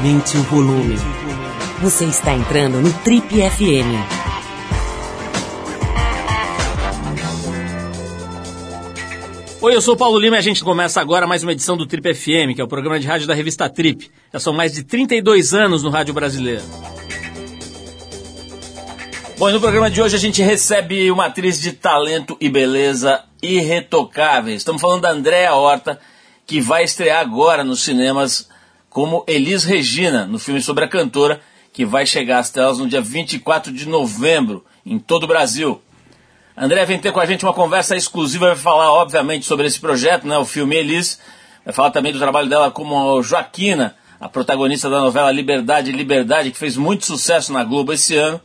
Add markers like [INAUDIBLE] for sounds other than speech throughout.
Aumente o volume. Você está entrando no Trip FM. Oi, eu sou o Paulo Lima e a gente começa agora mais uma edição do Trip FM, que é o programa de rádio da revista Trip. Já são mais de 32 anos no rádio brasileiro. Bom, e no programa de hoje a gente recebe uma atriz de talento e beleza irretocáveis. Estamos falando da Andréa Horta, que vai estrear agora nos cinemas como Elis Regina, no filme sobre a cantora, que vai chegar às telas no dia 24 de novembro, em todo o Brasil. André vem ter com a gente uma conversa exclusiva, vai falar, obviamente, sobre esse projeto, né, o filme Elis, vai falar também do trabalho dela como Joaquina, a protagonista da novela Liberdade Liberdade, que fez muito sucesso na Globo esse ano.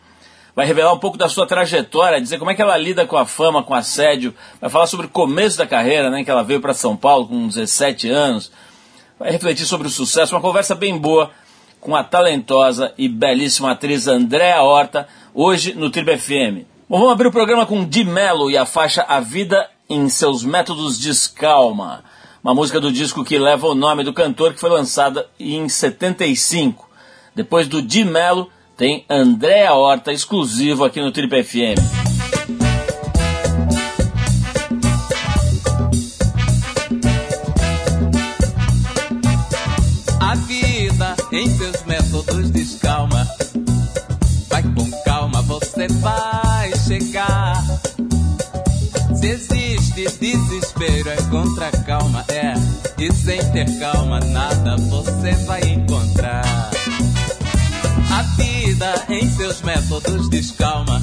Vai revelar um pouco da sua trajetória, dizer como é que ela lida com a fama, com assédio. Vai falar sobre o começo da carreira, né, que ela veio para São Paulo com 17 anos. Vai refletir sobre o sucesso, uma conversa bem boa com a talentosa e belíssima atriz Andréa Horta, hoje no Tribo FM. Bom, vamos abrir o programa com Di Mello e a faixa A Vida em Seus Métodos Descalma. Uma música do disco que leva o nome do cantor que foi lançada em 75. Depois do Di Mello, tem Andréa Horta exclusivo aqui no Trip FM. Métodos descalma. Vai com calma, você vai chegar. Se existe desespero, é contra calma, é. E sem ter calma, nada você vai encontrar. A vida em seus métodos descalma.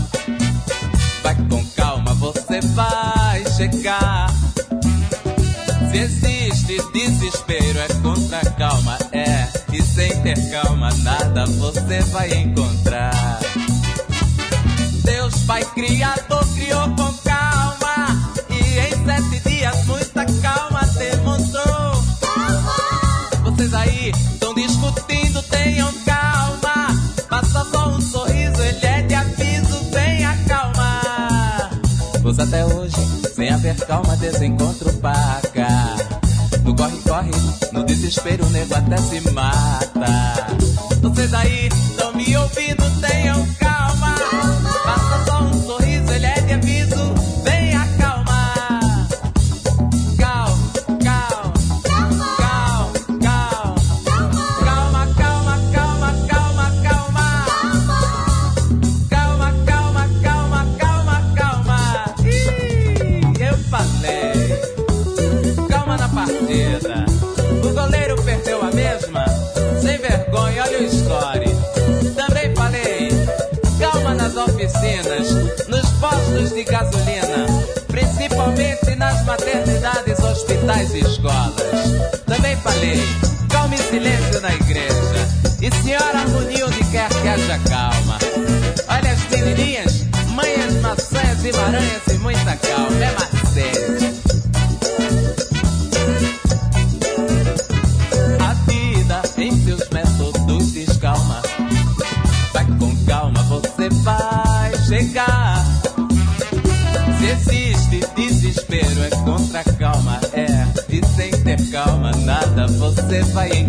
Calma, nada você vai encontrar. Deus Pai Criador criou com calma. E em sete dias, muita calma demonstrou. Vocês aí estão discutindo, tenham calma. Passa só um sorriso, ele é de aviso, venha calma. Pois até hoje, sem haver calma, desencontro paga. No corre-corre, desespero, o nego até se mata. Vocês aí estão me ouvindo, tenham calma. De gasolina. Principalmente nas maternidades, hospitais e escolas. Também falei. Vai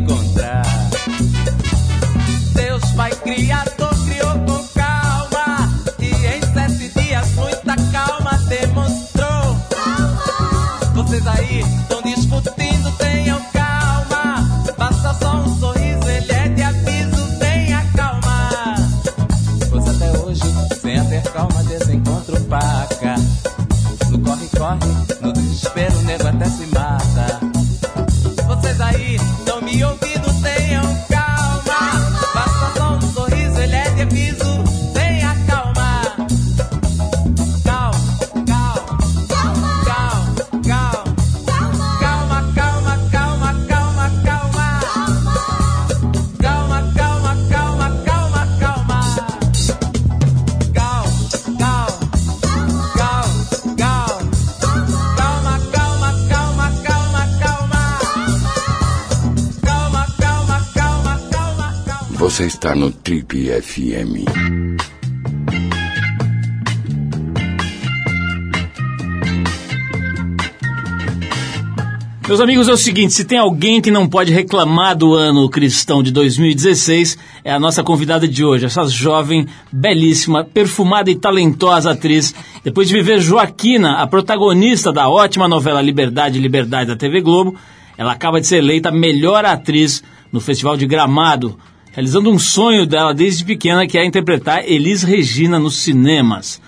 está no Trip FM. Meus amigos, é o seguinte: se tem alguém que não pode reclamar do ano cristão de 2016, é a nossa convidada de hoje, essa jovem, belíssima, perfumada e talentosa atriz. Depois de viver Joaquina, a protagonista da ótima novela Liberdade, Liberdade da TV Globo, ela acaba de ser eleita melhor atriz no Festival de Gramado, realizando um sonho dela desde pequena, que é interpretar Elis Regina nos cinemas.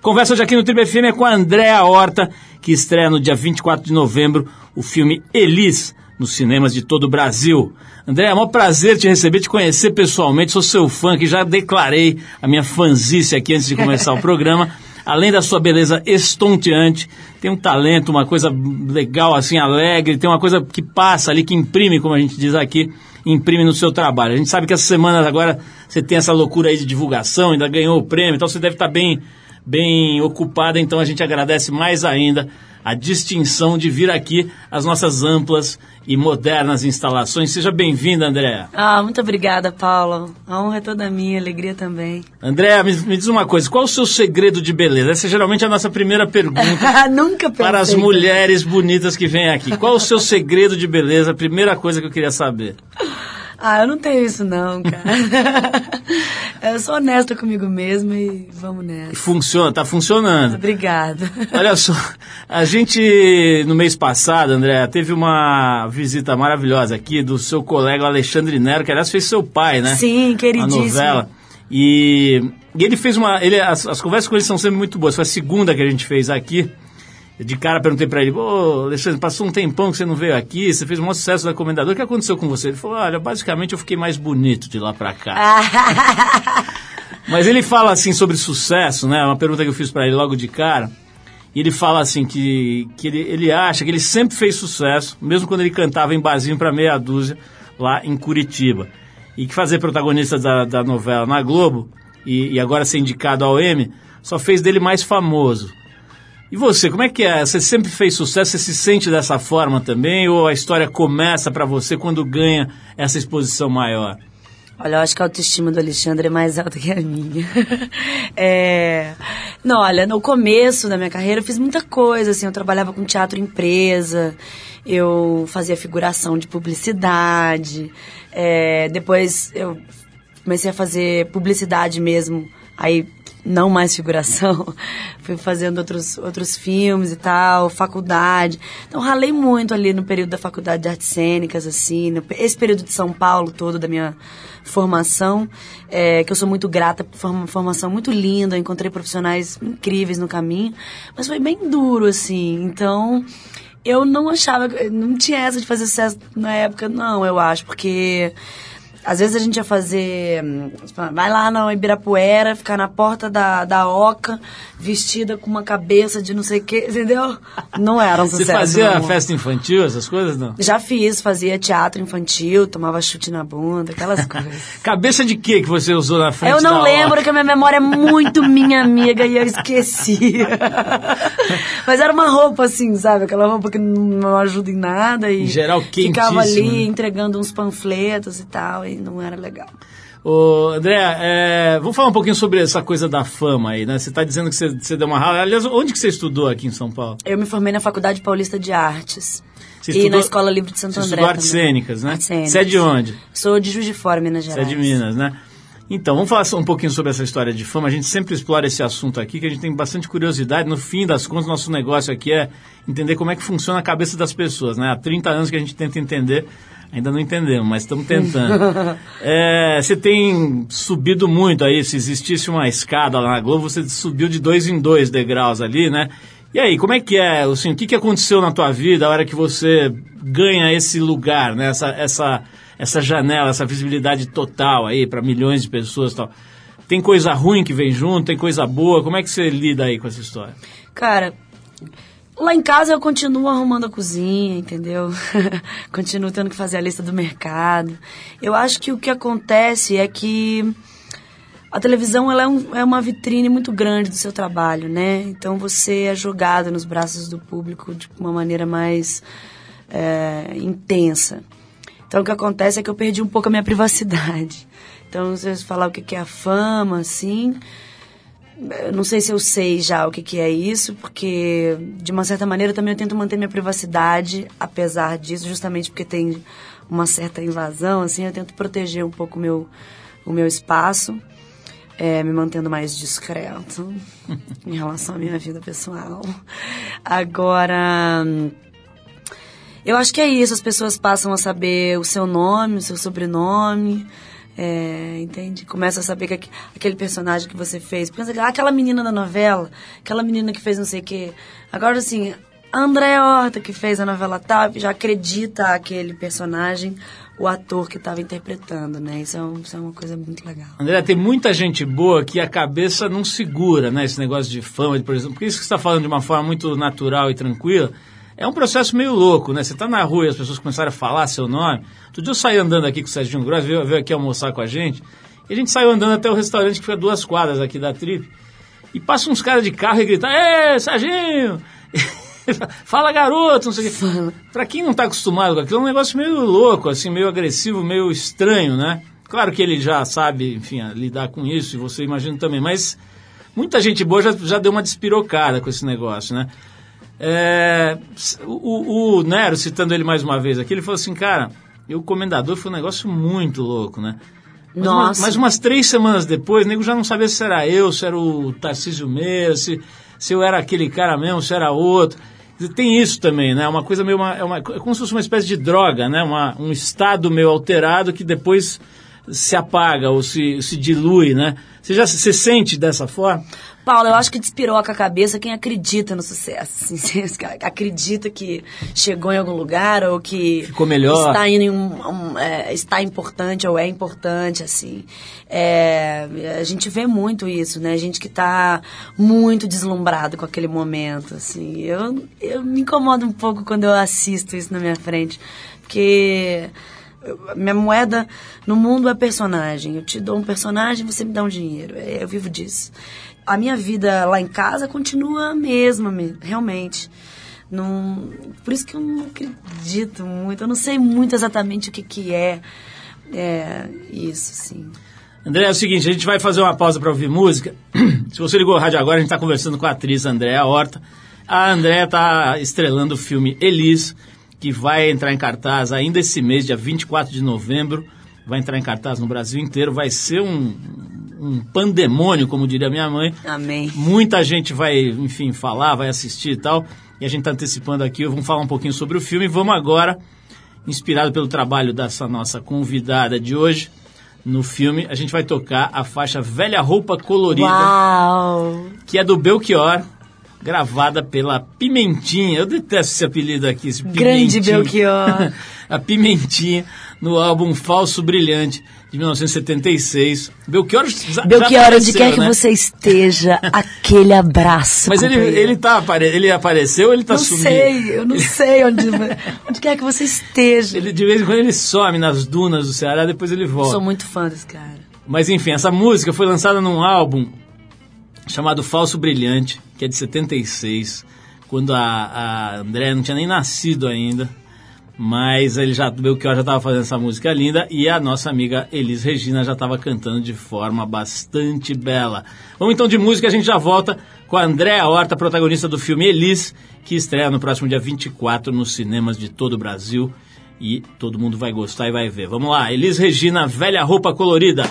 Conversa hoje aqui no Tribo FM é com a Andréa Horta, que estreia no dia 24 de novembro o filme Elis, nos cinemas de todo o Brasil. André, é um prazer te receber, te conhecer pessoalmente, sou seu fã, que já declarei a minha fanzice aqui antes de começar o [LAUGHS] programa. Além da sua beleza estonteante, tem um talento, uma coisa legal, assim, alegre, tem uma coisa que passa ali, que imprime, como a gente diz aqui, imprime no seu trabalho. A gente sabe que essas semanas agora você tem essa loucura aí de divulgação, ainda ganhou o prêmio, então você deve estar bem bem ocupada, então a gente agradece mais ainda a distinção de vir aqui às nossas amplas e modernas instalações. Seja bem-vinda, Andréa. Ah, muito obrigada, Paula. A honra é toda minha, a alegria também. Andréa, me, me, diz uma coisa, qual o seu segredo de beleza? Essa é geralmente a nossa primeira pergunta [LAUGHS] Nunca para as mulheres bonitas que vêm aqui. Qual o seu segredo de beleza? A primeira coisa que eu queria saber. [LAUGHS] Ah, eu não tenho isso não, cara. [LAUGHS] eu sou honesta comigo mesma e vamos nessa. Funciona, tá funcionando. Obrigada. Olha só, a gente no mês passado, André, teve uma visita maravilhosa aqui do seu colega Alexandre Nero, que aliás fez seu pai, né? Sim, queridíssimo. A novela. E, e ele fez uma. Ele, as, as conversas com ele são sempre muito boas. Foi a segunda que a gente fez aqui. De cara perguntei para ele, ô Alexandre, passou um tempão que você não veio aqui, você fez um sucesso da Comendador, o que aconteceu com você? Ele falou, olha, basicamente eu fiquei mais bonito de lá para cá. [LAUGHS] Mas ele fala assim sobre sucesso, né? Uma pergunta que eu fiz para ele logo de cara. E ele fala assim que, que ele, ele acha que ele sempre fez sucesso, mesmo quando ele cantava em barzinho para meia dúzia lá em Curitiba. E que fazer protagonista da, da novela na Globo e, e agora ser indicado ao M só fez dele mais famoso. E você, como é que é? Você sempre fez sucesso? Você se sente dessa forma também? Ou a história começa para você quando ganha essa exposição maior? Olha, eu acho que a autoestima do Alexandre é mais alta que a minha. [LAUGHS] é... Não, olha, no começo da minha carreira eu fiz muita coisa, assim, eu trabalhava com teatro empresa, eu fazia figuração de publicidade, é... depois eu comecei a fazer publicidade mesmo, aí não mais figuração, [LAUGHS] fui fazendo outros, outros filmes e tal, faculdade. Então ralei muito ali no período da faculdade de artes cênicas, assim, no, esse período de São Paulo todo da minha formação, é, que eu sou muito grata por uma formação muito linda, encontrei profissionais incríveis no caminho, mas foi bem duro, assim, então eu não achava, não tinha essa de fazer sucesso na época, não, eu acho, porque às vezes a gente ia fazer. Vai lá na Ibirapuera, ficar na porta da, da Oca, vestida com uma cabeça de não sei o quê, [LAUGHS] entendeu? Não era um sucesso. Você fazia festa infantil, essas coisas, não? Já fiz, fazia teatro infantil, tomava chute na bunda, aquelas [LAUGHS] coisas. cabeça de quê que você usou na frente Eu não lembro, Oca? que a minha memória é muito minha amiga e eu esqueci. [LAUGHS] Mas era uma roupa assim, sabe? Aquela roupa que não ajuda em nada. E em geral, quentíssima. Ficava ali né? entregando uns panfletos e tal e não era legal. Ô, André, é, vamos falar um pouquinho sobre essa coisa da fama aí, né? Você está dizendo que você, você deu uma rala. Aliás, onde que você estudou aqui em São Paulo? Eu me formei na Faculdade Paulista de Artes. Você e estudou, na Escola Livre de Santo você André estudou artes também. cênicas, né? Artes cênicas. Você é de onde? Sou de Juiz de Fora, Minas Você é Gerais. de Minas, né? Então, vamos falar um pouquinho sobre essa história de fama. A gente sempre explora esse assunto aqui, que a gente tem bastante curiosidade. No fim das contas, nosso negócio aqui é entender como é que funciona a cabeça das pessoas, né? Há 30 anos que a gente tenta entender Ainda não entendemos, mas estamos tentando. [LAUGHS] é, você tem subido muito aí, se existisse uma escada lá na Globo, você subiu de dois em dois degraus ali, né? E aí, como é que é? Assim, o que, que aconteceu na tua vida a hora que você ganha esse lugar, né? essa, essa, essa janela, essa visibilidade total aí para milhões de pessoas e tal? Tem coisa ruim que vem junto, tem coisa boa, como é que você lida aí com essa história? Cara, Lá em casa eu continuo arrumando a cozinha, entendeu? [LAUGHS] continuo tendo que fazer a lista do mercado. Eu acho que o que acontece é que a televisão ela é, um, é, uma vitrine muito grande do seu trabalho, né? Então você é jogado nos braços do público de uma maneira mais é, intensa. Então o que acontece é que eu perdi um pouco a minha [LAUGHS] privacidade. Então, se eu falar o que é a fama, assim, não sei se eu sei já o que, que é isso, porque de uma certa maneira também eu tento manter minha privacidade, apesar disso, justamente porque tem uma certa invasão, assim, eu tento proteger um pouco o meu, o meu espaço, é, me mantendo mais discreto [LAUGHS] em relação à minha vida pessoal. Agora, eu acho que é isso, as pessoas passam a saber o seu nome, o seu sobrenome, é, entende? Começa a saber que aqu- aquele personagem que você fez. Pensa, aquela menina da novela, aquela menina que fez não sei o quê. Agora, assim, a Andréa Horta que fez a novela tal, já acredita aquele personagem, o ator que estava interpretando, né? Isso é, isso é uma coisa muito legal. André, tem muita gente boa que a cabeça não segura, né? Esse negócio de fama, por exemplo. Porque isso que você está falando de uma forma muito natural e tranquila. É um processo meio louco, né? Você tá na rua e as pessoas começaram a falar seu nome. Outro dia eu saí andando aqui com o Serginho Gross, veio, veio aqui almoçar com a gente. E a gente saiu andando até o restaurante que fica duas quadras aqui da Trip. E passa uns caras de carro e gritam, Ê, Serginho! [LAUGHS] Fala, garoto! Não sei o quê. Pra quem não tá acostumado com aquilo, é um negócio meio louco, assim, meio agressivo, meio estranho, né? Claro que ele já sabe, enfim, lidar com isso, e você imagina também, mas muita gente boa já, já deu uma despirocada com esse negócio, né? É, o, o- Nero, citando ele mais uma vez aqui, ele falou assim, cara, e o Comendador foi um negócio muito louco, né? Mas, uma- Nossa. mas umas três semanas depois, o nego já não sabia se era eu, se era o Tarcísio Meira, se, se eu era aquele cara mesmo, se era outro. Tem isso também, né? Uma coisa meio. Uma, é, uma, é como se fosse uma espécie de droga, né? Uma, um estado meio alterado que depois se apaga ou se, se dilui, né? Você já se se sente dessa forma? Paulo, eu acho que despiroca a cabeça quem acredita no sucesso. assim, [LAUGHS] acredita que chegou em algum lugar ou que Ficou melhor. está em um, um, é, está importante ou é importante, assim. É, a gente vê muito isso, né? Gente que está muito deslumbrado com aquele momento, assim. Eu, eu me incomodo um pouco quando eu assisto isso na minha frente, porque minha moeda no mundo é personagem. Eu te dou um personagem, você me dá um dinheiro. É, Eu vivo disso. A minha vida lá em casa continua a mesma, me- realmente. Não, por isso que eu não acredito muito. Eu não sei muito exatamente o que, que é, é isso, sim. André, é o seguinte, a gente vai fazer uma pausa para ouvir música. [CLEARS THROAT] Se você ligou o rádio agora, a gente está conversando com a atriz Andréa Horta. A Andréa está estrelando o filme Elis, que vai entrar em cartaz ainda esse mês, dia 24 de novembro. Vai entrar em cartaz no Brasil inteiro. Vai ser um, um pandemônio, como diria minha mãe. Amém. Muita gente vai, enfim, falar, vai assistir e tal. E a gente está antecipando aqui, vamos falar um pouquinho sobre o filme. Vamos agora, inspirado pelo trabalho dessa nossa convidada de hoje, no filme, a gente vai tocar a faixa Velha Roupa Colorida, Uau! que é do Belchior, gravada pela Pimentinha. Eu detesto esse apelido aqui, esse Grande. Belchior. [LAUGHS] a Pimentinha, no álbum Falso Brilhante, de 1976. Belchior já, já Belchior, onde apareceu, quer que né? você esteja, aquele abraço. Mas ele, ele, tá, ele apareceu ou ele tá não sumido? sei, eu não sei onde, onde quer que você esteja. Ele, de vez em quando ele some nas dunas do Ceará, depois ele Eu volta. sou muito fã desse cara. Mas enfim, essa música foi lançada num álbum chamado Falso Brilhante, que é de 76, quando a, a André não tinha nem nascido ainda. Mas ele já, o Belchior já estava fazendo essa música linda e a nossa amiga Elis Regina já estava cantando de forma bastante bela. Vamos então de música, a gente já volta com a Andréa Horta, protagonista do filme Elis, que estreia no próximo dia 24 nos cinemas de todo o Brasil. E todo mundo vai gostar e vai ver. Vamos lá, Elis Regina, velha roupa colorida.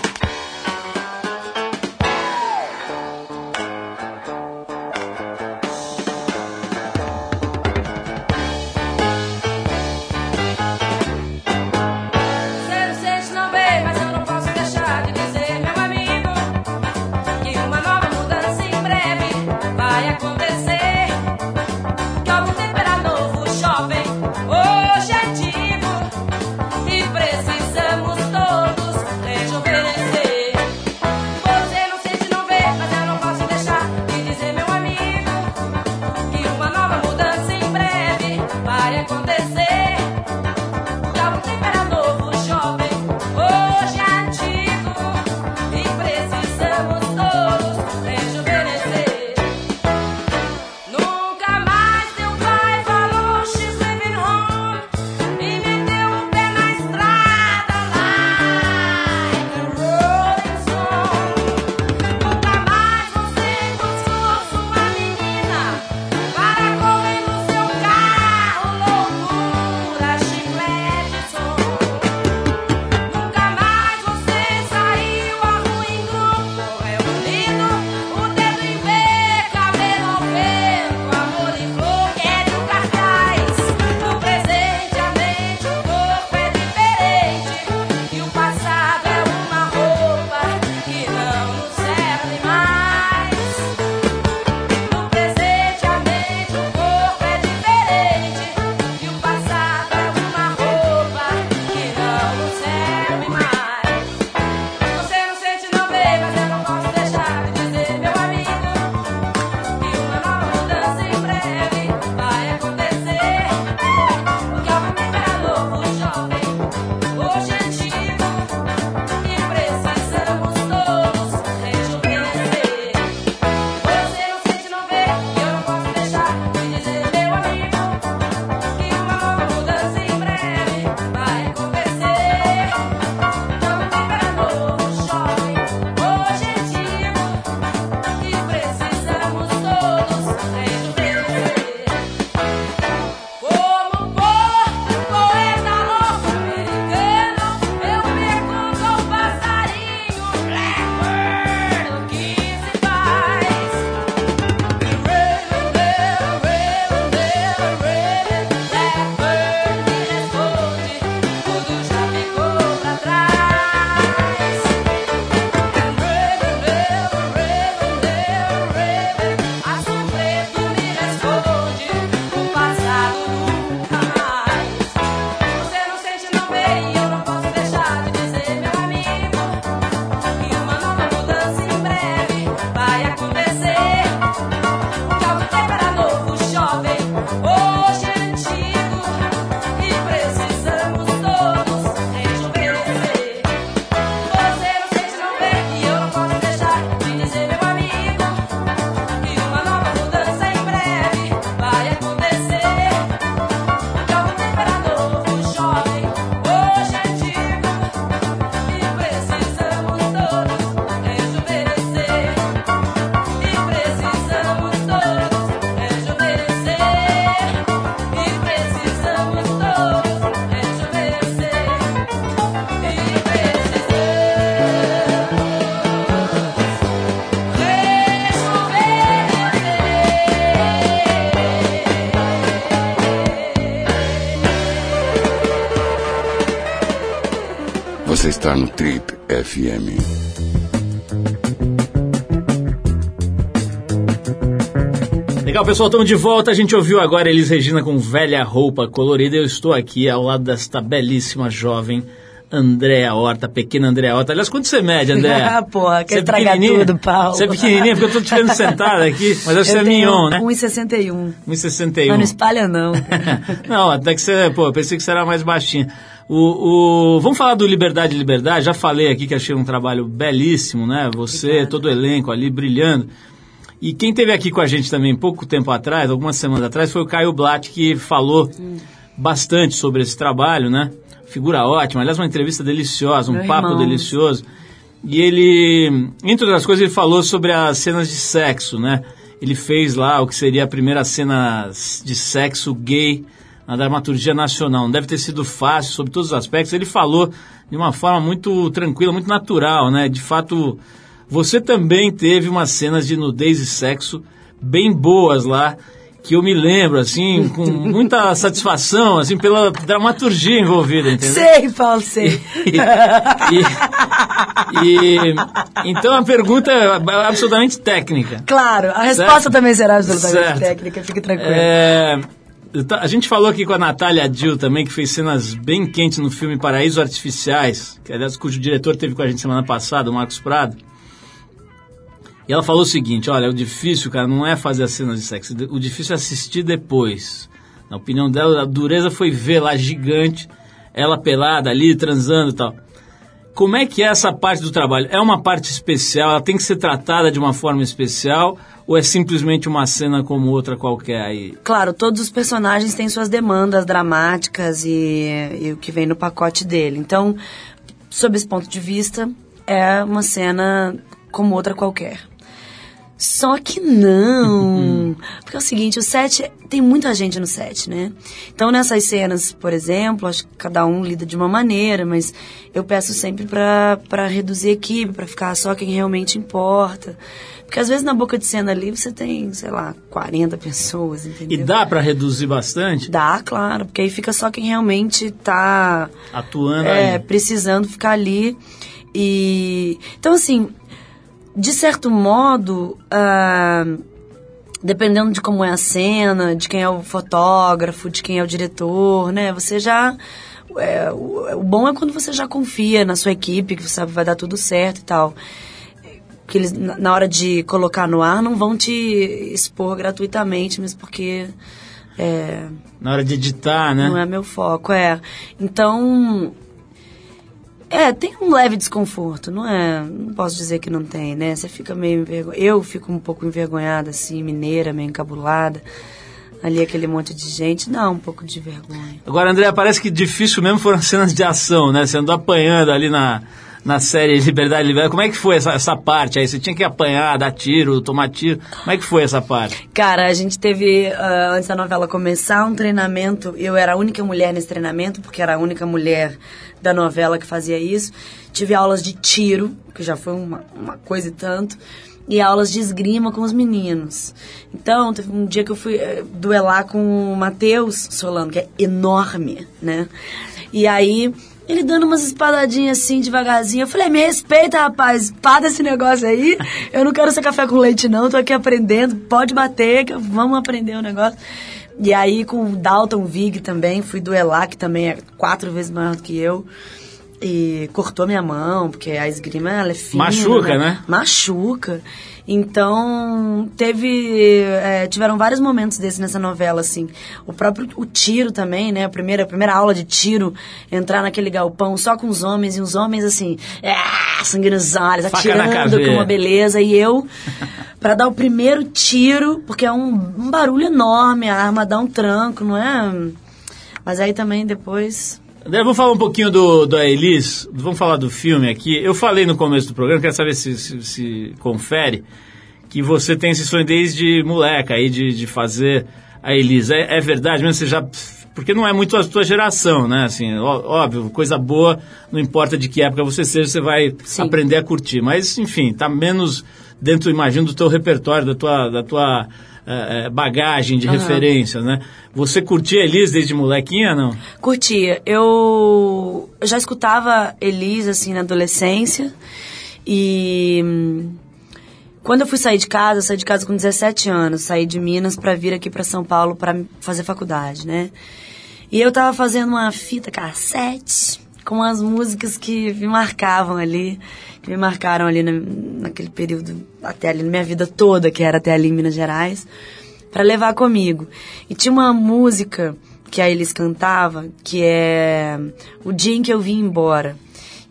Está no Trip FM. Legal, pessoal, estamos de volta. A gente ouviu agora Elis Regina com velha roupa colorida. Eu estou aqui ao lado desta belíssima jovem Andréa Horta, pequena Andréa Horta. Aliás, quanto você mede, Andréa? [LAUGHS] Ah, porra, quer Você é estragar pequenininha? tudo, Paulo. Você é pequenininha porque eu estou te vendo [LAUGHS] sentada aqui, mas acho que você é Eu mignon, né? 1,61. 1,61. Mas não espalha, não. [LAUGHS] não, até que você, pô, eu pensei que você era mais baixinha. O, o- vamos falar do Liberdade Liberdade. Já falei aqui que achei um trabalho belíssimo, né? Você, Obrigada. todo o elenco ali brilhando. E quem teve aqui com a gente também pouco tempo atrás, algumas semanas atrás, foi o Caio Blatt, que falou bastante sobre esse trabalho, né? Figura ótima, aliás, uma entrevista deliciosa, um Meu papo irmão. delicioso. E ele, entre outras coisas, ele falou sobre as cenas de sexo, né? Ele fez lá o que seria a primeira cena de sexo gay na dramaturgia nacional. Não deve ter sido fácil sobre todos os aspectos. Ele falou de uma forma muito tranquila, muito natural, né? De fato, você também teve umas cenas de nudez e sexo bem boas lá, que eu me lembro, assim, com [LAUGHS] muita satisfação, assim, pela dramaturgia envolvida, entendeu? sei, Paulo, sei. [LAUGHS] E, e- então a pergunta é absolutamente técnica. Claro, a resposta Certo. também será absolutamente Certo. técnica, fique tranquilo. É, a gente falou aqui com a Natália Dill também, que fez cenas bem quentes no filme Paraísos Artificiais, que aliás cujo diretor teve com a gente semana passada, o Marcos Prado. E ela falou o seguinte, olha, o difícil, cara, não é fazer as cenas de sexo, o difícil é assistir depois. Na opinião dela, a dureza foi ver lá gigante, ela pelada ali, transando e tal. Como é que é essa parte do trabalho? É uma parte especial? Ela tem que ser tratada de uma forma especial? Ou é simplesmente uma cena como outra qualquer aí? Claro, todos os personagens têm suas demandas dramáticas e, e o que vem no pacote dele. Então, sob esse ponto de vista, é uma cena como outra qualquer. Só que não. Porque é o seguinte, o set tem muita gente no set, né? Então nessas cenas, por exemplo, acho que cada um lida de uma maneira, mas eu peço sempre pra pra reduzir a equipe, pra ficar só quem realmente importa. Porque às vezes na boca de cena ali você tem, sei lá, 40 pessoas, E entendeu? dá pra reduzir bastante? Dá, claro, porque aí fica só quem realmente tá Atuando é, ali. precisando ficar ali. E então assim, de certo modo, ah, dependendo de como é a cena, de quem é o fotógrafo, de quem é o diretor, né? Você já é, o, o bom é quando você já confia na sua equipe, que você sabe que vai dar tudo certo e tal. Que eles, na hora de colocar no ar, não vão te expor gratuitamente, mesmo porque é, Na hora de editar, né? não é meu foco, é. Então. É, tem um leve desconforto, não é? Não posso dizer que não tem, né? Você fica meio envergonhada. Eu fico um pouco envergonhada, assim, mineira, meio encabulada. Ali aquele monte de gente, dá um pouco de vergonha. Agora, André, parece que difícil mesmo foram as cenas de ação, né? Você andou apanhando ali na, na série Liberdade Liberdade. Como é que foi essa, essa parte aí? Você tinha que apanhar, dar tiro, tomar tiro. Como é que foi essa parte? Cara, a gente teve, ah, antes da novela começar, um treinamento. Eu era a única mulher nesse treinamento, porque era a única mulher da novela que fazia isso. Tive aulas de tiro, que já foi uma, uma coisa e tanto. E aulas de esgrima com os meninos. Então, teve um dia que eu fui eh, duelar com o Matheus Solano, que é enorme, né? E aí, ele dando umas espadadinhas assim, devagarzinho. Eu falei, me respeita, rapaz, para esse negócio aí. Eu não quero ser café com leite, não. Tô aqui aprendendo. Pode bater, que vamos aprender o negócio. E aí, com o Dalton Vig também, fui duelar, que também é quatro vezes maior do que eu. E cortou minha mão, porque a esgrima ela é fina. Machuca, né? Machuca. Então, teve. é, tiveram vários momentos desses nessa novela, assim. O próprio o tiro também, né? A primeira, a primeira aula de tiro, entrar naquele galpão só com os homens, e os homens, assim, ah, sangue nos olhos, atirando com uma beleza. E eu, [LAUGHS] pra dar o primeiro tiro, porque é um, um barulho enorme, a arma dá um tranco, não é? Mas aí também depois. André, vamos falar um pouquinho do, do Elis, vamos falar do filme aqui. Eu falei no começo do programa, quero saber se, se, se confere, que você tem esse sonho desde moleca aí de, de fazer a Elis. É, é verdade mesmo? Você já. Porque não é muito a sua geração, né? Assim, óbvio, coisa boa, não importa de que época você seja, você vai Sim. aprender a curtir. Mas, enfim, tá menos dentro, imagino, do teu repertório, da tua, da tua é, é, bagagem de referências, né? Você curtia Elis desde molequinha, não? Curtia. Eu já escutava Elis, assim, na adolescência. E hum, quando eu fui sair de casa, eu saí de casa com 17 anos. Saí de Minas pra vir aqui pra São Paulo pra fazer faculdade, né? E eu tava fazendo uma fita cassete com as músicas que me marcavam ali, que me marcaram ali na, naquele período, até ali na minha vida toda, que era até ali em Minas Gerais, pra levar comigo. E tinha uma música que a Elis cantava, que é O Dia em que eu vim embora.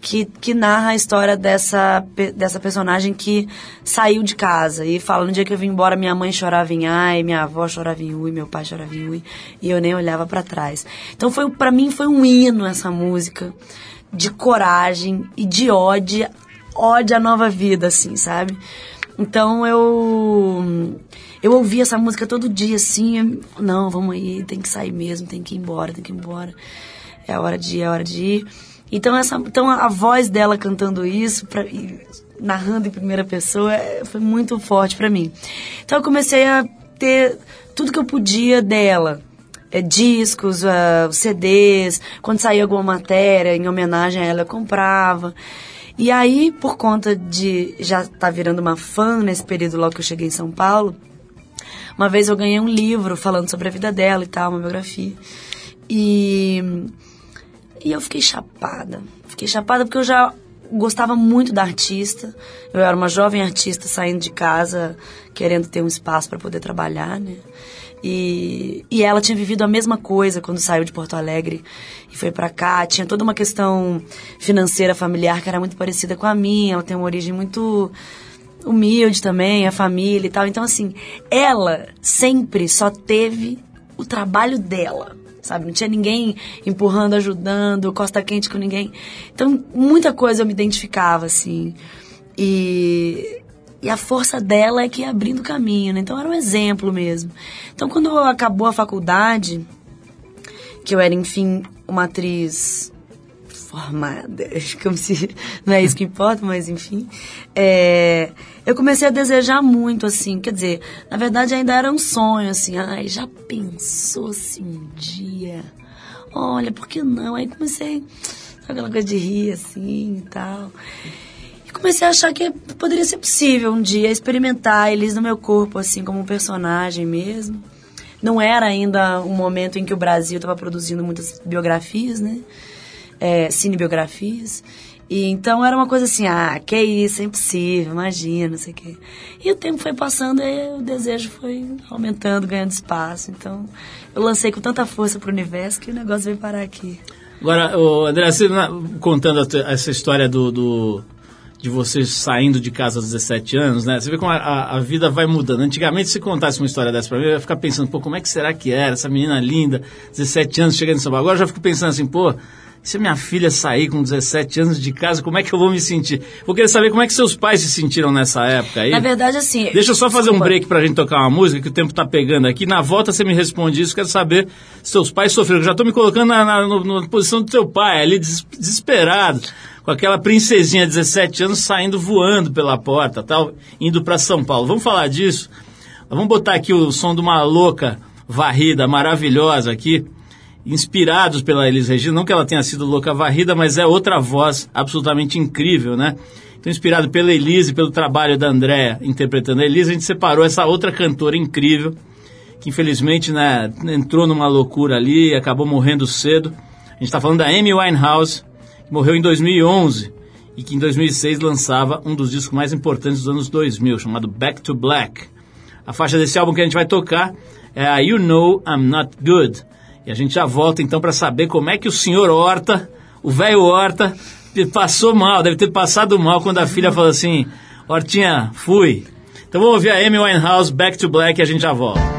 Que, que narra a história dessa, dessa personagem que saiu de casa e fala: no dia que eu vim embora, minha mãe chorava em ai, minha avó chorava em ui, meu pai chorava em ui, e eu nem olhava pra trás. Então, foi para mim, foi um hino essa música de coragem e de ódio, ódio à nova vida, assim, sabe? Então eu eu ouvia essa música todo dia, assim, não, vamos aí, tem que sair mesmo, tem que ir embora, tem que ir embora. É hora de ir, é hora de ir. Então, essa, então a, voz dela cantando isso, pra, e narrando em primeira pessoa, é, foi muito forte pra mim. Então eu comecei a ter tudo que eu podia dela. É, discos, ah, CDs, quando saía alguma matéria em homenagem a ela, eu comprava. E aí, por conta de já estar virando uma fã nesse período logo que eu cheguei em São Paulo, uma vez eu ganhei um livro falando sobre a vida dela e tal, uma biografia. E, e eu fiquei chapada. Fiquei chapada porque eu já gostava muito da artista. Eu era uma jovem artista saindo de casa, querendo ter um espaço para poder trabalhar, né? E, e ela tinha vivido a mesma coisa quando saiu de Porto Alegre e foi para cá. Tinha toda uma questão financeira familiar que era muito parecida com a minha. Ela tem uma origem muito humilde também, a família e tal. Então, assim, ela sempre só teve o trabalho dela, sabe? Não tinha ninguém empurrando, ajudando, costa quente com ninguém. Então, muita coisa eu me identificava, assim. E, e a força dela é que ia abrindo caminho, né? Então, era um exemplo mesmo. Então, quando acabou a faculdade, que eu era, enfim, uma atriz formada, [LAUGHS] como se não é isso que importa, mas enfim, é, eu comecei a desejar muito, assim, quer dizer, na verdade ainda era um sonho, assim, ai, já pensou se um dia, olha, por que não? Aí comecei, sabe aquela coisa de rir, assim, e tal, e comecei a achar que poderia ser possível um dia experimentar eles no meu corpo, assim, como um personagem mesmo. Não era ainda um momento em que o Brasil estava produzindo muitas biografias, né? É, cinebiografias. E então era uma coisa assim, ah, que isso, é impossível, imagina, não sei o quê. E o tempo foi passando e o desejo foi aumentando, ganhando espaço. Então eu lancei com tanta força pro universo que o negócio veio parar aqui. Agora, ô, André, você contando essa história do, do- de você saindo de casa aos 17 anos, né? Você vê como a, a- a vida vai mudando. Antigamente, se contasse uma história dessa pra mim, eu ia ficar pensando, pô, como é que será que era? Essa menina linda, 17 anos, chegando em São Paulo. Agora eu já fico pensando assim, pô, se minha filha sair com 17 anos de casa, como é que eu vou me sentir? Vou querer saber como é que seus pais se sentiram nessa época aí. Na verdade, assim. Deixa eu só fazer um Desculpa. break pra gente tocar uma música, que o tempo tá pegando aqui. Na volta você me responde isso, quero saber se seus pais sofreram. Eu já tô me colocando na, na- na posição do teu pai, ali des- desesperado, com aquela princesinha de 17 anos saindo voando pela porta, tal, indo pra São Paulo. Vamos falar disso? Vamos botar aqui o som de uma louca varrida maravilhosa aqui, inspirados pela Elis Regina, não que ela tenha sido louca varrida, mas é outra voz absolutamente incrível, né? Então, inspirado pela Elise, pelo trabalho da Andréa interpretando a Elise, a gente separou essa outra cantora incrível, que infelizmente né, entrou numa loucura ali e acabou morrendo cedo. A gente está falando da Amy Winehouse, que morreu em 2011 e que em 2006 lançava um dos discos mais importantes dos anos 2000, chamado Back to Black. A faixa desse álbum que a gente vai tocar é a You Know I'm Not Good. E a gente já volta então para saber como é que o senhor Horta, o velho Horta, passou mal, deve ter passado mal quando a filha falou assim: Hortinha, fui. Então vamos ouvir a Amy Winehouse Back to Black e a gente já volta.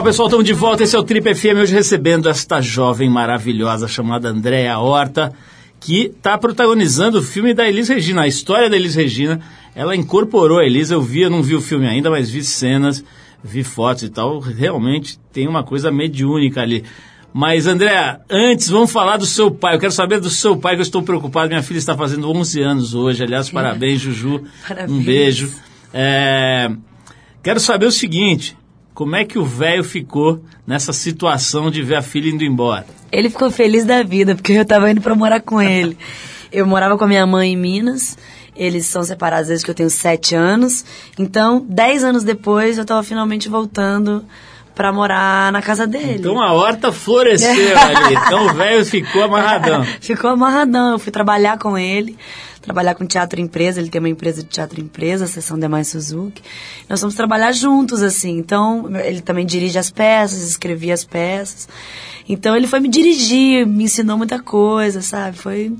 Legal, pessoal, estamos de volta. Esse é o Trip FM, hoje recebendo esta jovem maravilhosa chamada Andréa Horta, que está protagonizando o filme da Elis Regina, a história da Elis Regina. Ela incorporou a Elis, eu vi, eu não vi o filme ainda, mas vi cenas, vi fotos e tal. Realmente tem uma coisa mediúnica ali. Mas, Andréa, antes, vamos falar do seu pai. Eu quero saber do seu pai, que eu estou preocupado. Minha filha está fazendo 11 anos hoje. Aliás, parabéns, Juju. Parabéns. Um beijo. É, Quero saber o seguinte: como é que o velho ficou nessa situação de ver a filha indo embora? Ele ficou feliz da vida, porque eu tava indo pra morar com ele. [LAUGHS] Eu morava com a minha mãe em Minas. Eles são separados desde que eu tenho sete anos. Então, dez anos depois, eu tava finalmente voltando pra morar na casa dele. Então a horta floresceu [LAUGHS] ali. Então o velho ficou amarradão. [LAUGHS] Ficou amarradão. Eu fui trabalhar com ele, trabalhar com teatro empresa. Ele tem uma empresa de teatro empresa, a Sessão Demais Suzuki. Nós fomos trabalhar juntos, assim. Então, ele também dirige as peças, escrevia as peças. Então, ele foi me dirigir, me ensinou muita coisa, sabe? Foi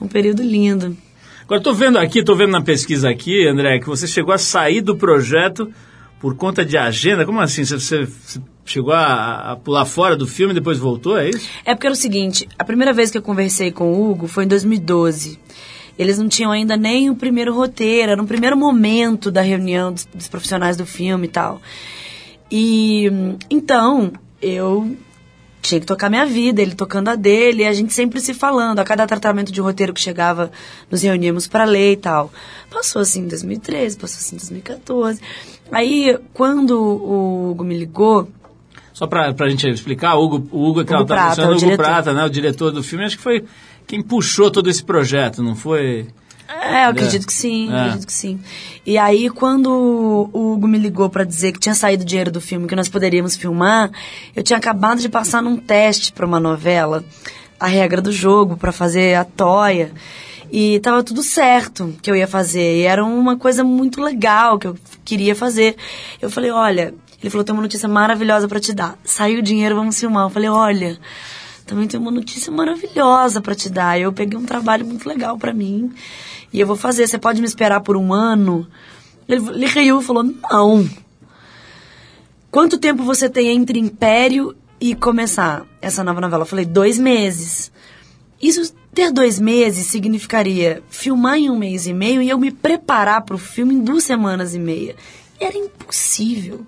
um período lindo. Agora estou vendo aqui, estou vendo na pesquisa aqui, André, que você chegou a sair do projeto por conta de agenda. Como assim? Você, você- você chegou a, a pular fora do filme e depois voltou, é isso? É porque era o seguinte, a primeira vez que eu conversei com o Hugo foi em 2012. Eles não tinham ainda nem o primeiro roteiro, era no primeiro momento da reunião dos, dos profissionais do filme e tal. E então eu tinha que tocar minha vida, ele tocando a dele, e a gente sempre se falando. A cada tratamento de roteiro que chegava, nos reuníamos para ler e tal. Passou assim em 2013, passou assim em 2014. Aí, quando o Hugo me ligou, Só para a gente explicar, o Hugo, o Hugo, que ela Hugo tá Prata, mencionando, o Hugo diretor. Prata, né, o diretor do filme, acho que foi quem puxou todo esse projeto, não foi? É, eu acredito que sim, É. acredito que sim. E aí, quando o Hugo me ligou pra dizer que tinha saído o dinheiro do filme, que nós poderíamos filmar, eu tinha acabado de passar num teste pra uma novela, a regra do jogo, pra fazer a toia. E tava tudo certo que eu ia fazer. E era uma coisa muito legal que eu queria fazer. Eu falei, olha, ele falou, tem uma notícia maravilhosa pra te dar. Saiu o dinheiro, vamos filmar. Eu falei, olha, também tem uma notícia maravilhosa pra te dar. Eu peguei um trabalho muito legal pra mim e eu vou fazer. Você pode me esperar por um ano? Ele, ele riu e falou: Não. Quanto tempo você tem entre Império e começar essa nova novela? Eu falei: Dois meses. Isso ter dois meses significaria filmar em um mês e meio e eu me preparar para o filme em duas semanas e meia. Era impossível.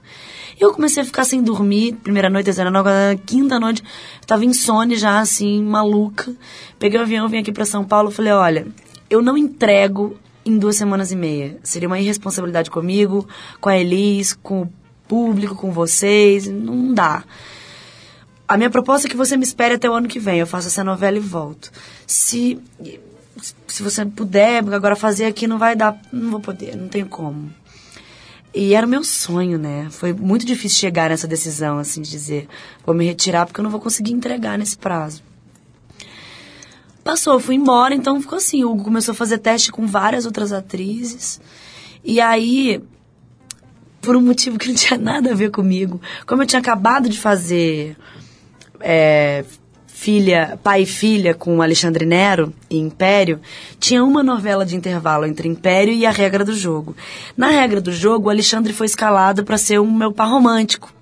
Eu comecei a ficar sem dormir, primeira noite, terceira noite, quinta noite, tava insone já, assim, maluca. Peguei o avião, vim aqui para São Paulo, falei, olha, eu não entrego em duas semanas e meia. Seria uma irresponsabilidade comigo, com a Elis, com o público, com vocês, não dá. A minha proposta é que você me espere até o ano que vem. Eu faço essa novela e volto. Se se você puder, agora fazer aqui não vai dar, não vou poder, não tenho como. E era o meu sonho, né? Foi muito difícil chegar nessa decisão, assim, de dizer, vou me retirar porque eu não vou conseguir entregar nesse prazo. Passou, fui embora, então ficou assim. O Hugo começou a fazer teste com várias outras atrizes. E aí, por um motivo que não tinha nada a ver comigo, como eu tinha acabado de fazer é, filha, pai e filha com Alexandre Nero e Império, tinha uma novela de intervalo entre Império e a regra do jogo. Na regra do jogo, Alexandre foi escalado para ser um meu par romântico.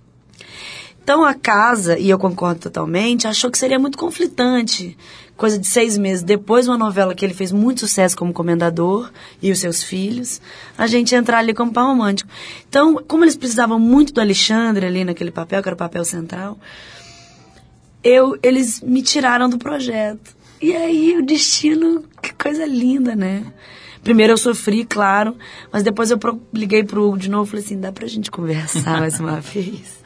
Então a casa, e eu concordo totalmente, achou que seria muito conflitante. Coisa de seis meses depois, uma novela que ele fez muito sucesso como comendador e os seus filhos, a gente entrar ali como par romântico. Então, como eles precisavam muito do Alexandre ali naquele papel, que era o papel central, eu, eles me tiraram do projeto. E aí o destino, que coisa linda, né? Primeiro eu sofri, claro, mas depois eu pro- liguei pro Hugo de novo e falei assim, dá pra gente conversar mais uma [LAUGHS] vez?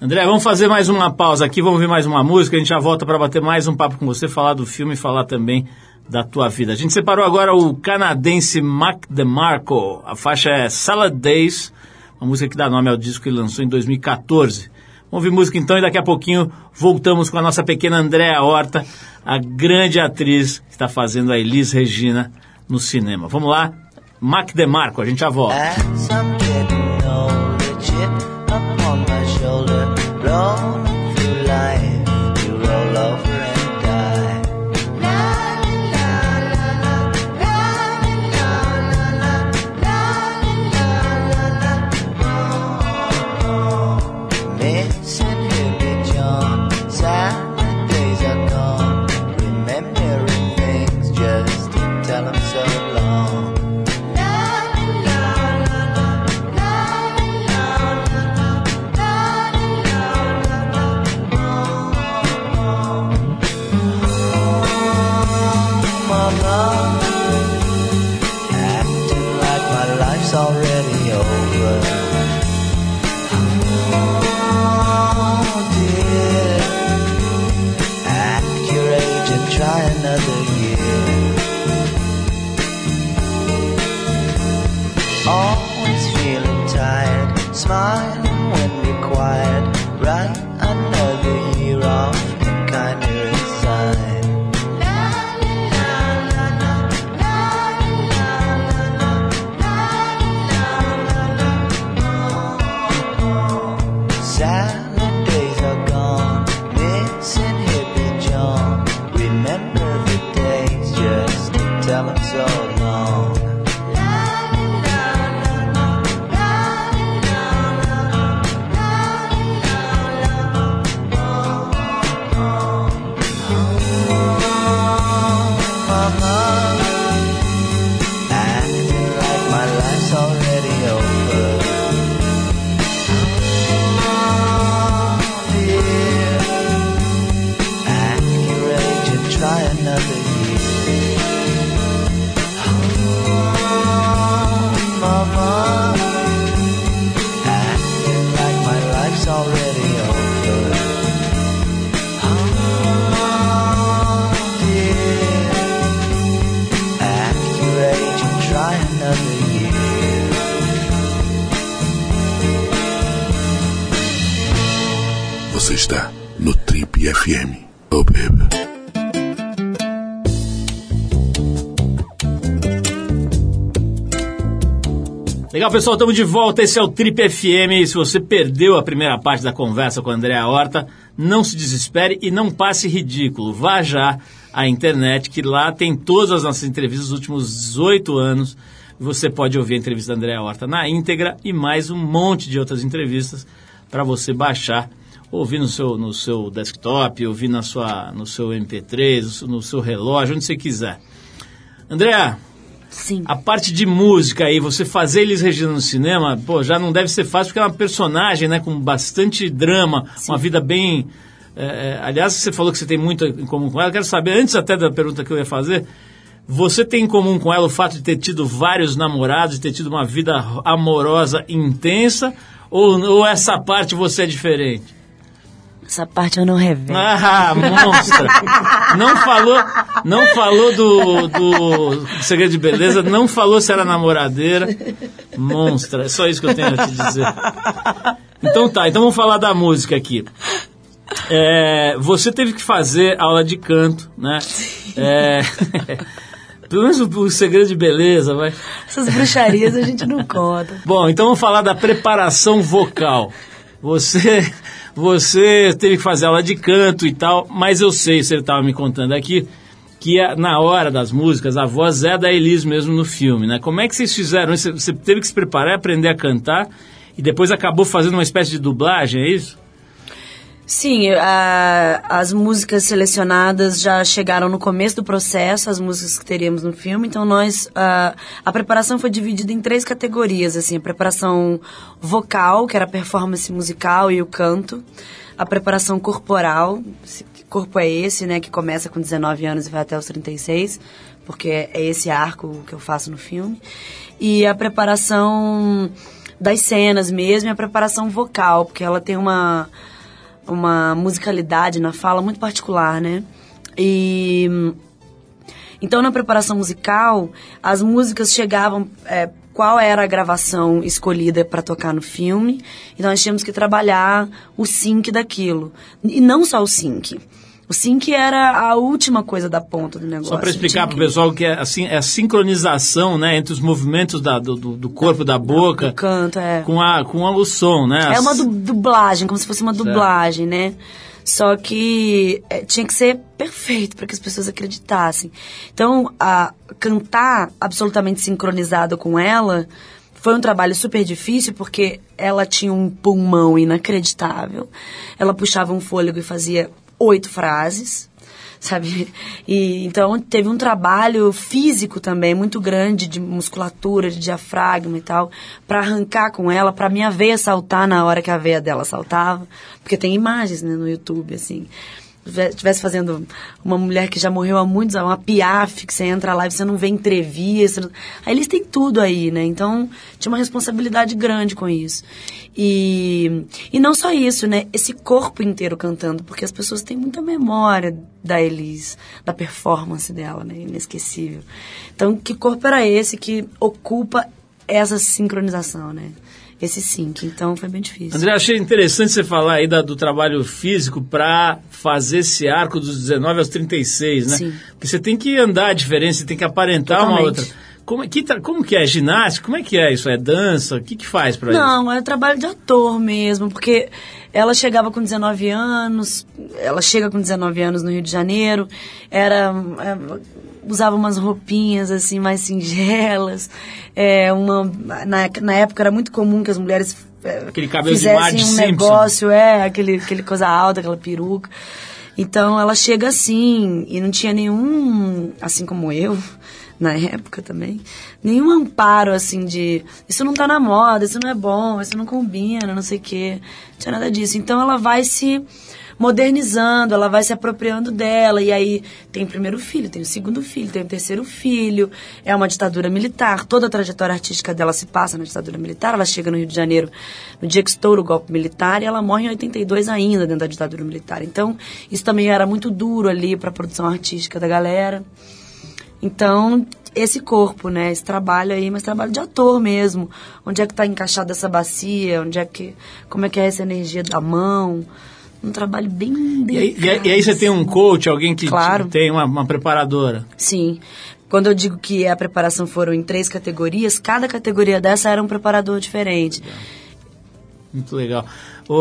André, vamos fazer mais uma pausa aqui, vamos ouvir mais uma música, a gente já volta para bater mais um papo com você, falar do filme e falar também da tua vida. A gente separou agora o canadense Mac DeMarco, a faixa é Salad Days, uma música que dá nome ao disco que ele lançou em 2014. Vamos ouvir música então e daqui a pouquinho voltamos com a nossa pequena Andréa Horta, a grande atriz que está fazendo a Elis Regina no cinema. Vamos lá, Mac DeMarco, a gente já volta. Already Você está no Trip FM. Oh, baby. Legal, pessoal, estamos de volta. Esse é o Trip FM. Se você perdeu a primeira parte da conversa com a Andréa Horta, não se desespere e não passe ridículo. Vá já à internet, que lá tem todas as nossas entrevistas dos últimos 18 anos. Você pode ouvir a entrevista da Andréa Horta na íntegra e mais um monte de outras entrevistas para você baixar, ouvir no seu, no seu desktop, ouvir na sua, no seu MP3, no seu relógio, onde você quiser. Andréa, Sim. a parte de música aí, você fazer Elis Regina no cinema, pô, já não deve ser fácil porque é uma personagem, né, com bastante drama, uma vida bem... é, é, aliás, você falou que você tem muito em comum com ela. Quero saber, antes até da pergunta que eu ia fazer, você tem em comum com ela o fato de ter tido vários namorados, de ter tido uma vida amorosa intensa, ou, ou essa parte você é diferente? Essa parte eu não revelo. Ah, monstra! Não falou, não falou do, do segredo de beleza, não falou se era namoradeira. Monstra, é só isso que eu tenho a te dizer. Então tá, então vamos falar da música aqui. É, você teve que fazer aula de canto, né? É, [LAUGHS] pelo menos o, o segredo de beleza, vai. Essas bruxarias a gente não conta. Bom, então vamos falar da preparação vocal. Você, você teve que fazer aula de canto e tal, mas eu sei, você estava me contando aqui, que a- na hora das músicas a voz é da Elis mesmo no filme, né? Como é que vocês fizeram isso? Você teve que se preparar, aprender a cantar e depois acabou fazendo uma espécie de dublagem, é isso? Sim, a- as músicas selecionadas já chegaram no começo do processo, as músicas que teríamos no filme. Então nós, a, a preparação foi dividida em três categorias, assim, a preparação vocal, que era a performance musical e o canto, a preparação corporal, que corpo é esse, né, que começa com 19 anos e vai até os 36, porque é esse arco que eu faço no filme, e a preparação das cenas mesmo, e a preparação vocal, porque ela tem uma uma musicalidade na fala muito particular, né? E então na preparação musical as músicas chegavam é, qual era a gravação escolhida para tocar no filme, então nós tínhamos que trabalhar o sync daquilo e não só o sync. O sync era a última coisa da ponta do negócio. Só para explicar para o que- pessoal que é, assim, é a sincronização né, entre os movimentos da- do, do- corpo, da boca, do canto, é. com, a, com a- o som, né? É uma dublagem, como se fosse uma dublagem, né? Só que é, tinha que ser perfeito para que as pessoas acreditassem. Então, a, cantar absolutamente sincronizado com ela foi um trabalho super difícil porque ela tinha um pulmão inacreditável. Ela puxava um fôlego e fazia oito frases sabe? E então teve um trabalho físico também muito grande de musculatura, de diafragma e tal, para arrancar com ela, para minha veia saltar na hora que a veia dela saltava, porque tem imagens né, no YouTube assim. Estivesse fazendo uma mulher que já morreu há muitos anos, uma piaf, que você entra lá e você não vê entrevista. Aí eles têm tudo aí, né? Então tinha uma responsabilidade grande com isso. E, e não só isso, né? Esse corpo inteiro cantando, porque as pessoas têm muita memória da Elis, da performance dela, né? Inesquecível. Então, que corpo era esse que ocupa essa sincronização, né? Esse sync. Então, foi bem difícil. André, achei interessante você falar aí da- do trabalho físico para fazer esse arco dos 19 aos 36, né? Sim. Porque você tem que andar diferente, você tem que aparentar uma Totalmente. outra. Como, é- que, como que é? Ginástica? Como é que é isso? É dança? O que, que faz para isso? Não, é trabalho de ator mesmo, porque ela chegava com 19 anos, ela chega com 19 anos no Rio de Janeiro, era é, usava umas roupinhas assim mais singelas, é, uma na, na época era muito comum que as mulheres é, Aquele cabelo de fizessem Marge um Simpson. negócio, é, aquele, aquele coisa alta, aquela peruca. Então ela chega assim, e não tinha nenhum, assim como eu, [LAUGHS] na época também, nenhum amparo assim de isso não tá na moda, isso não é bom, isso não combina, não sei o quê. Não tinha nada disso. Então ela vai se modernizando, ela vai se apropriando dela, e aí tem o primeiro filho, tem o segundo filho, tem o terceiro filho, é uma ditadura militar, toda a trajetória artística dela se passa na ditadura militar, ela chega no Rio de Janeiro no dia que estoura o golpe militar e ela morre em 82 ainda dentro da ditadura militar. Então, isso também era muito duro ali para a produção artística da galera. Então, esse corpo, né, esse trabalho aí, mas trabalho de ator mesmo. Onde é que tá encaixada essa bacia? Onde é que como é que é essa energia da mão? Um trabalho bem E aí, e aí- e aí você tem um coach, alguém que Claro. te- tem uma, uma preparadora. Sim. Quando eu digo que a preparação foram em três categorias, cada categoria dessa era um preparador diferente. Muito legal. Ô,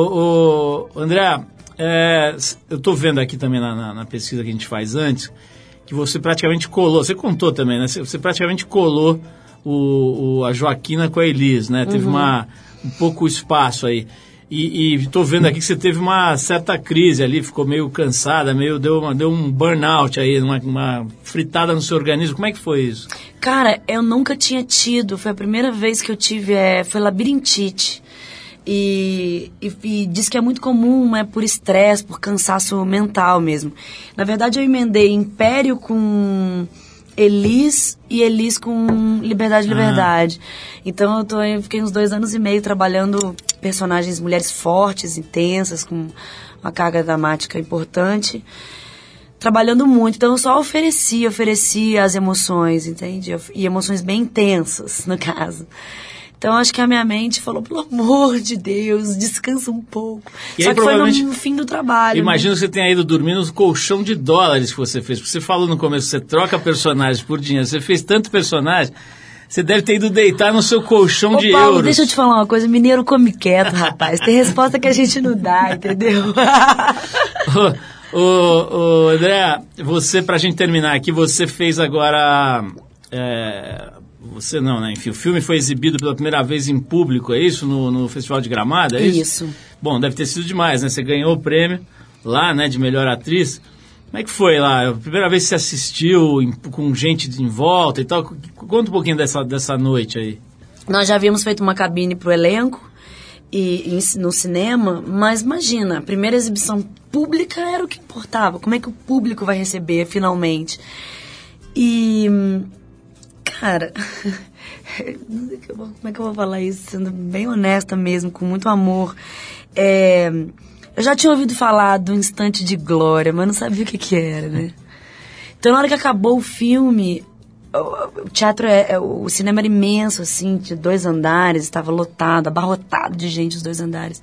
ô, André, é, eu estou vendo aqui também na, na- na pesquisa que a gente faz antes, que você praticamente colou, você contou também, né? Você, você praticamente colou o, o- a Joaquina com a Elis, né? Teve uma, um pouco espaço aí. E estou vendo aqui que você teve uma certa crise ali, ficou meio cansada, meio deu, uma- deu um burnout aí, uma, uma fritada no seu organismo. Como é que foi isso? Cara, eu nunca tinha tido, foi a primeira vez que eu tive, é, foi labirintite. E, e, e diz que é muito comum, é por estresse, por cansaço mental mesmo. Na verdade, eu emendei Império com Elis e Elis com Liberdade, Liberdade. Então, eu, tô, eu fiquei uns dois anos e meio trabalhando personagens, mulheres fortes, intensas, com uma carga dramática importante trabalhando muito. Então eu só oferecia, oferecia as emoções, entende? E emoções bem intensas, [LAUGHS] no caso. Então acho que a minha mente falou, pelo amor de Deus, descansa um pouco. E só aí, que foi no fim do trabalho. né? Imagino que você tenha ido dormir no colchão de dólares que você fez. Porque você falou no começo, você troca personagens por dinheiro. Você fez tanto personagem, você deve ter ido deitar no seu colchão Ô, de Paulo, euros. deixa eu te falar uma coisa, mineiro come quieto, [LAUGHS] rapaz. Tem resposta que a gente não dá, entendeu? [LAUGHS] Ô, ô, ô, André, você, pra gente terminar aqui, você fez agora. é, você não, né? Enfim, o filme foi exibido pela primeira vez em público, é isso? No, no Festival de Gramado, é isso? Isso. Bom, deve ter sido demais, né? Você ganhou o prêmio lá, né, de melhor atriz. Como é que foi lá? A primeira vez que você assistiu em- com gente em volta e tal? Conta um pouquinho dessa, dessa noite aí. Nós já havíamos feito uma cabine pro elenco e, em- no cinema, mas imagina, a primeira exibição pública era o que importava. Como é que o público vai receber finalmente? E cara, [LAUGHS] como é que eu vou falar isso sendo bem honesta mesmo, com muito amor? É, eu já tinha ouvido falar do instante de glória, mas não sabia o que que era, né? Então, na hora que acabou o filme, o, teatro, é, é- o cinema era imenso, assim, de dois andares, estava lotado, abarrotado de gente, os dois andares.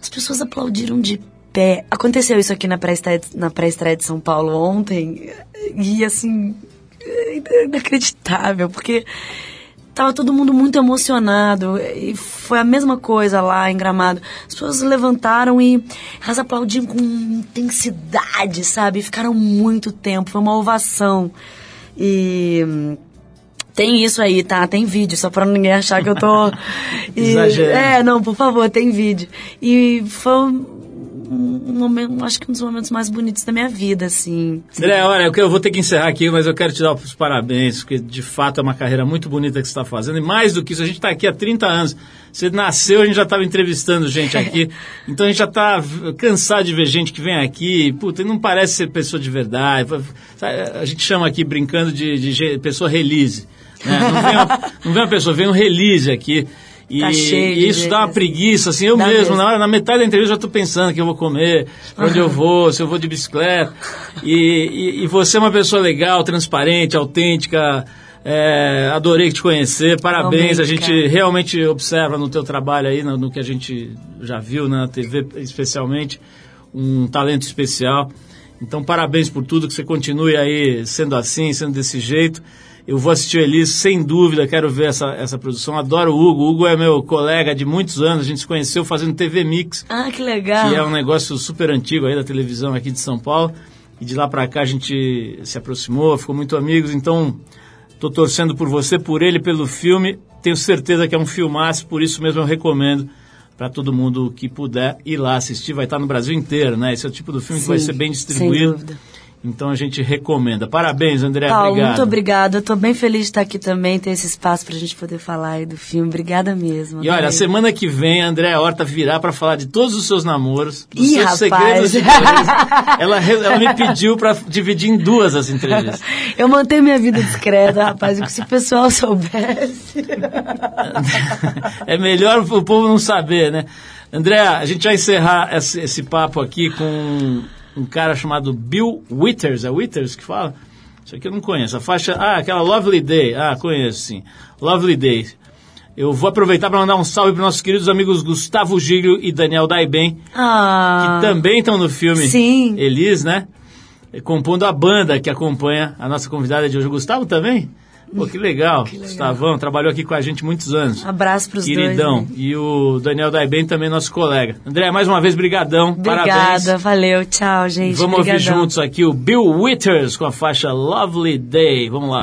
As pessoas aplaudiram de pé. Aconteceu isso aqui na pré-estreia de- na pré-estreia de São Paulo ontem, e assim, é inacreditável, porque tava todo mundo muito emocionado e foi a mesma coisa lá em Gramado. As pessoas levantaram e elas aplaudiam com intensidade, sabe? Ficaram muito tempo, foi uma ovação. E tem isso aí, tá? Tem vídeo, só pra ninguém achar que eu tô. [LAUGHS] e- Exagerando. é, não, por favor, tem vídeo. E foi um- momento, acho que um dos momentos mais bonitos da minha vida, assim. André, olha, eu que- eu vou ter que encerrar aqui, mas eu quero te dar os parabéns, porque de fato é uma carreira muito bonita que você está fazendo. E mais do que isso, a gente está aqui há 30 anos. Você nasceu, a gente já estava entrevistando gente aqui. [LAUGHS] Então a gente já está cansado de ver gente que vem aqui, puta, e não parece ser pessoa de verdade. A gente chama aqui, brincando, de, de pessoa release. né? Não, vem uma, não vem uma pessoa, vem um release aqui. E, Tá cheio e isso dá uma assim. preguiça, assim, eu mesmo, mesmo. na, hora, na metade da entrevista eu já estou pensando que eu vou comer, onde eu vou, se eu vou de bicicleta. E, e, e você é uma pessoa legal, transparente, autêntica. é, adorei te conhecer, parabéns. Igualmente, a gente cara. realmente observa no teu trabalho aí, no, no que a gente já viu na TV, especialmente, um talento especial. Então, parabéns por tudo, que você continue aí sendo assim, sendo desse jeito. Eu vou assistir o Elis, sem dúvida, quero ver essa, essa produção. Adoro o Hugo. O Hugo é meu colega de muitos anos, a gente se conheceu fazendo TV Mix, Ah, que legal. que é um negócio super antigo aí da televisão aqui de São Paulo. E de lá pra cá a gente se aproximou, ficou muito amigos. Então, tô torcendo por você, por ele, pelo filme. Tenho certeza que é um filmaço, por isso mesmo eu recomendo para todo mundo que puder ir lá assistir. Vai estar no Brasil inteiro, né? Esse é o tipo do filme que vai Sim, ser bem sem distribuído. dúvida. Então a gente recomenda. Parabéns, André. Paulo, obrigado. muito obrigada. Eu tô bem feliz de estar aqui também, ter esse espaço pra gente poder falar aí do filme. Obrigada mesmo. E olha, a semana que vem a Andréa Horta virá para falar de todos os seus namoros, dos Ih, seus rapaz. segredos de [LAUGHS] ela, ela me pediu para dividir em duas as entrevistas. [LAUGHS] Eu mantenho minha vida discreta, rapaz. Se o pessoal soubesse. [LAUGHS] é melhor o povo não saber, né? André, a gente vai encerrar esse, esse papo aqui com um cara chamado Bill Withers. É Withers que fala? Isso aqui eu não conheço. A faixa. Ah, aquela Lovely Day. Ah, conheço sim. Lovely Day. Eu vou aproveitar para mandar um salve para nossos queridos amigos Gustavo Giglio e Daniel Daiben, Ah. que também estão no filme Sim. Elis, né? Compondo a banda que acompanha a nossa convidada de hoje. Gustavo também? Pô, que legal. Gustavão trabalhou aqui com a gente muitos anos. Abraço pros Queridão. dois. né? E o Daniel Daiben também, nosso colega. André, mais uma vez, brigadão. Parabéns. Obrigada, valeu. Tchau, gente. Vamos ouvir Obrigadão. juntos aqui o Bill Withers com a faixa Lovely Day. Vamos lá.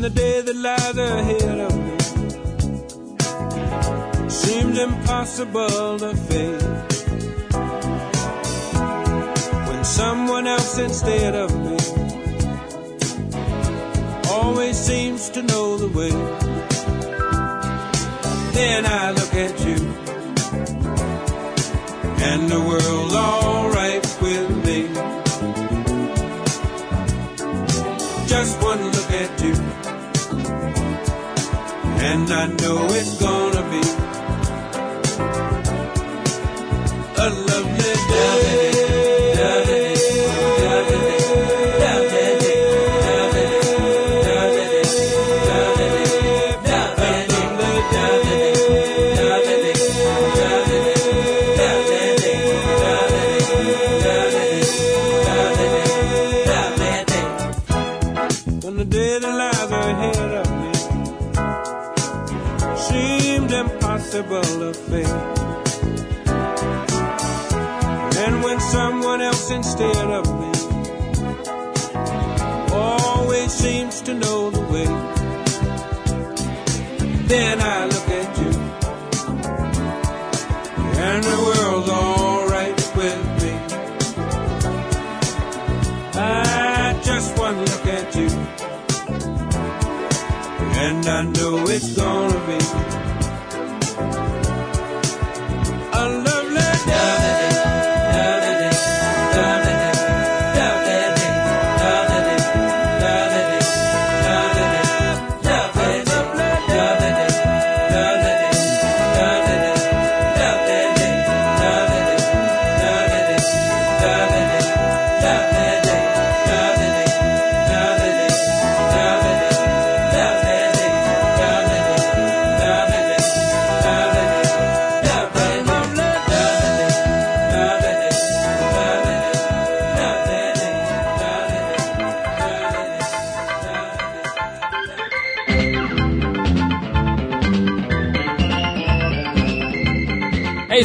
The day that lies ahead of me seems impossible to face. When someone else instead of me always seems to know the way. Then I look at you, and the world's alright with me. Just one and I know it's gonna be